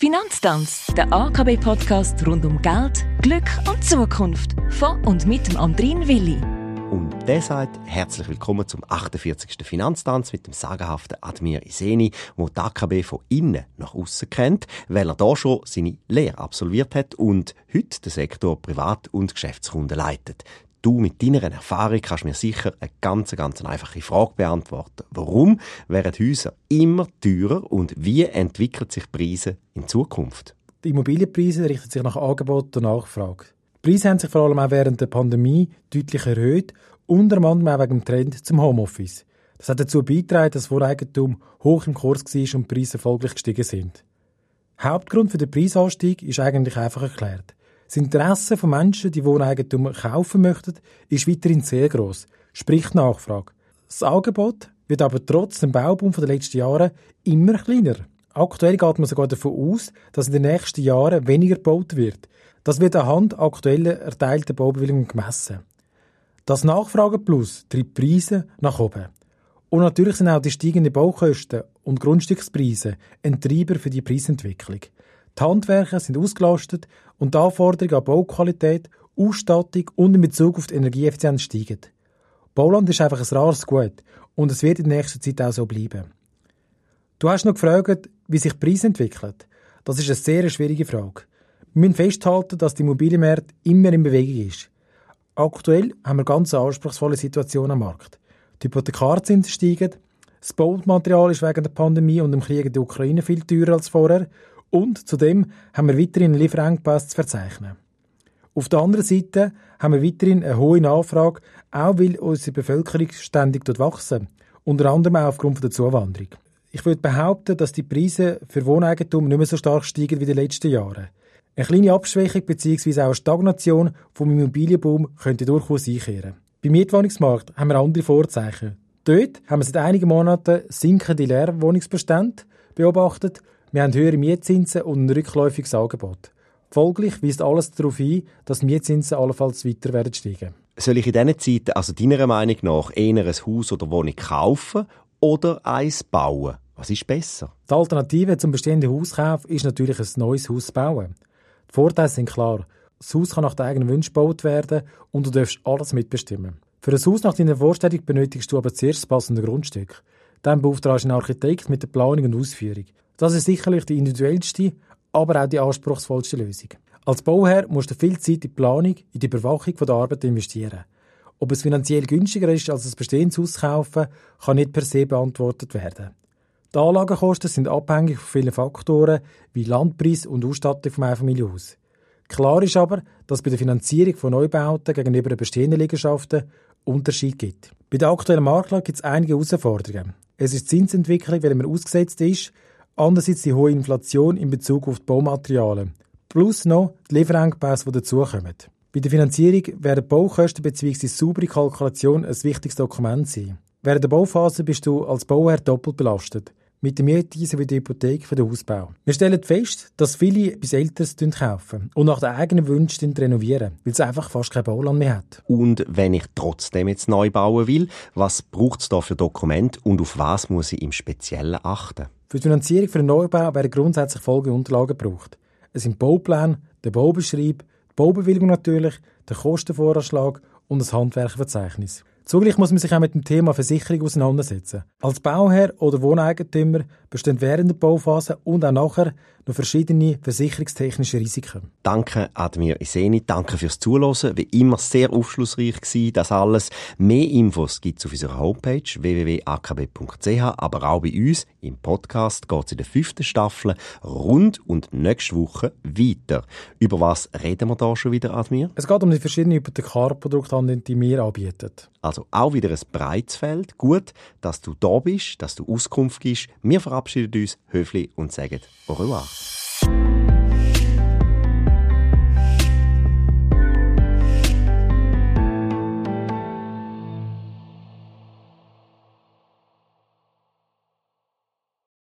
Finanztanz, der AKB-Podcast rund um Geld, Glück und Zukunft. Von und mit dem Andrin Willi. Und sagt herzlich willkommen zum 48. Finanztanz mit dem sagenhaften Admir Iseni, wo die AKB von innen nach außen kennt, weil er da schon seine Lehre absolviert hat und heute den Sektor Privat- und Geschäftskunden leitet. Du mit deiner Erfahrung kannst mir sicher eine ganz, ganz einfache Frage beantworten. Warum werden Häuser immer teurer und wie entwickeln sich Preise in Zukunft? Die Immobilienpreise richten sich nach Angebot und Nachfrage. Die Preise haben sich vor allem auch während der Pandemie deutlich erhöht, unter anderem auch wegen dem Trend zum Homeoffice. Das hat dazu beigetragen, dass Wohneigentum hoch im Kurs war und die Preise folglich gestiegen sind. Hauptgrund für den Preisanstieg ist eigentlich einfach erklärt. Das Interesse von Menschen, die Wohneigentum kaufen möchten, ist weiterhin sehr groß, sprich Nachfrage. Das Angebot wird aber trotz dem Bauboom der letzten Jahre immer kleiner. Aktuell geht man sogar davon aus, dass in den nächsten Jahren weniger gebaut wird. Das wird anhand aktueller erteilter Baubewilligungen gemessen. Das Nachfrageplus treibt Preise nach oben. Und natürlich sind auch die steigenden Baukosten und Grundstückspreise ein Treiber für die Preisentwicklung. Die Handwerker sind ausgelastet und die Anforderungen an Bauqualität, Ausstattung und in Bezug auf die Energieeffizienz steigen. Bauland ist einfach ein rares Gut und es wird in der nächsten Zeit auch so bleiben. Du hast noch gefragt, wie sich die Preise entwickeln. Das ist eine sehr schwierige Frage. Wir müssen festhalten, dass die Immobilienmarkt immer in Bewegung ist. Aktuell haben wir ganz anspruchsvolle Situation am Markt. Die Hypothekarzinsen steigen, das Baumaterial ist wegen der Pandemie und dem Krieg in der Ukraine viel teurer als vorher und zudem haben wir weiterhin einen Lieferengpass zu verzeichnen. Auf der anderen Seite haben wir weiterhin eine hohe Nachfrage, auch weil unsere Bevölkerung ständig dort wachsen, unter anderem auch aufgrund der Zuwanderung. Ich würde behaupten, dass die Preise für Wohneigentum nicht mehr so stark steigen wie in den letzten Jahren. Eine kleine Abschwächung bzw. auch eine Stagnation vom Immobilienboom könnte durchaus einkehren. Beim Mietwohnungsmarkt haben wir andere Vorzeichen. Dort haben wir seit einigen Monaten sinkende Leerwohnungsbestände beobachtet wir haben höhere Mietzinsen und ein rückläufiges Angebot. Folglich weist alles darauf hin, dass Mietzinsen allenfalls weiter werden steigen. Soll ich in diesen Zeiten, also deiner Meinung nach, eher ein Haus oder Wohnung kaufen oder eins bauen? Was ist besser? Die Alternative zum bestehenden Hauskauf ist natürlich ein neues Haus bauen. Die Vorteile sind klar. Das Haus kann nach deinen eigenen Wünschen gebaut werden und du darfst alles mitbestimmen. Für ein Haus nach deiner Vorstellung benötigst du aber zuerst das passende Grundstück. Dann beauftragst du einen Architekt mit der Planung und Ausführung. Das ist sicherlich die individuellste, aber auch die anspruchsvollste Lösung. Als Bauherr musst du viel Zeit in die Planung, in die Überwachung der Arbeit investieren. Ob es finanziell günstiger ist, als das bestehendes zu kaufen, kann nicht per se beantwortet werden. Die Anlagenkosten sind abhängig von vielen Faktoren wie Landpreis und Ausstattung vom Einfamilienhaus. Klar ist aber, dass bei der Finanzierung von Neubauten gegenüber den bestehenden Liegenschaften Unterschied gibt. Bei der aktuellen Marktlage gibt es einige Herausforderungen. Es ist die Zinsentwicklung, weil man ausgesetzt ist, Andererseits die hohe Inflation in Bezug auf die Baumaterialien. Plus noch die Lieferengpässe, die dazukommen. Bei der Finanzierung werden Baukosten bzw. saubere Kalkulation ein wichtiges Dokument sein. Während der Bauphase bist du als Bauherr doppelt belastet. Mit der Miete sowie der Hypothek für den Hausbau. Wir stellen fest, dass viele bis Älteres kaufen und nach den eigenen Wünschen renovieren, weil es einfach fast kein Bauland mehr hat. Und wenn ich trotzdem jetzt neu bauen will, was braucht es da für Dokumente und auf was muss ich im Speziellen achten? Für die Finanzierung für den Neubau werden grundsätzlich folgende Unterlagen gebraucht. Es sind Bauplan, der Baubeschrieb, die Baubewilligung natürlich, der Kostenvoranschlag und das Handwerkerverzeichnis. Zugleich muss man sich auch mit dem Thema Versicherung auseinandersetzen. Als Bauherr oder Wohneigentümer bestehen während der Bauphase und auch nachher noch verschiedene versicherungstechnische Risiken. Danke, Admir Iseni. Danke fürs Zuhören. Wie immer sehr aufschlussreich gewesen, das alles. Mehr Infos gibt es auf unserer Homepage www.akb.ch, aber auch bei uns im Podcast geht es in der fünften Staffel rund und nächste Woche weiter. Über was reden wir da schon wieder, Admir? Es geht um die verschiedenen Hypothekarprodukte, die wir anbieten. Also auch wieder ein breites Feld. Gut, dass du da bist, dass du Auskunft gibst. Wir verabschieden uns höflich und sagen au revoir.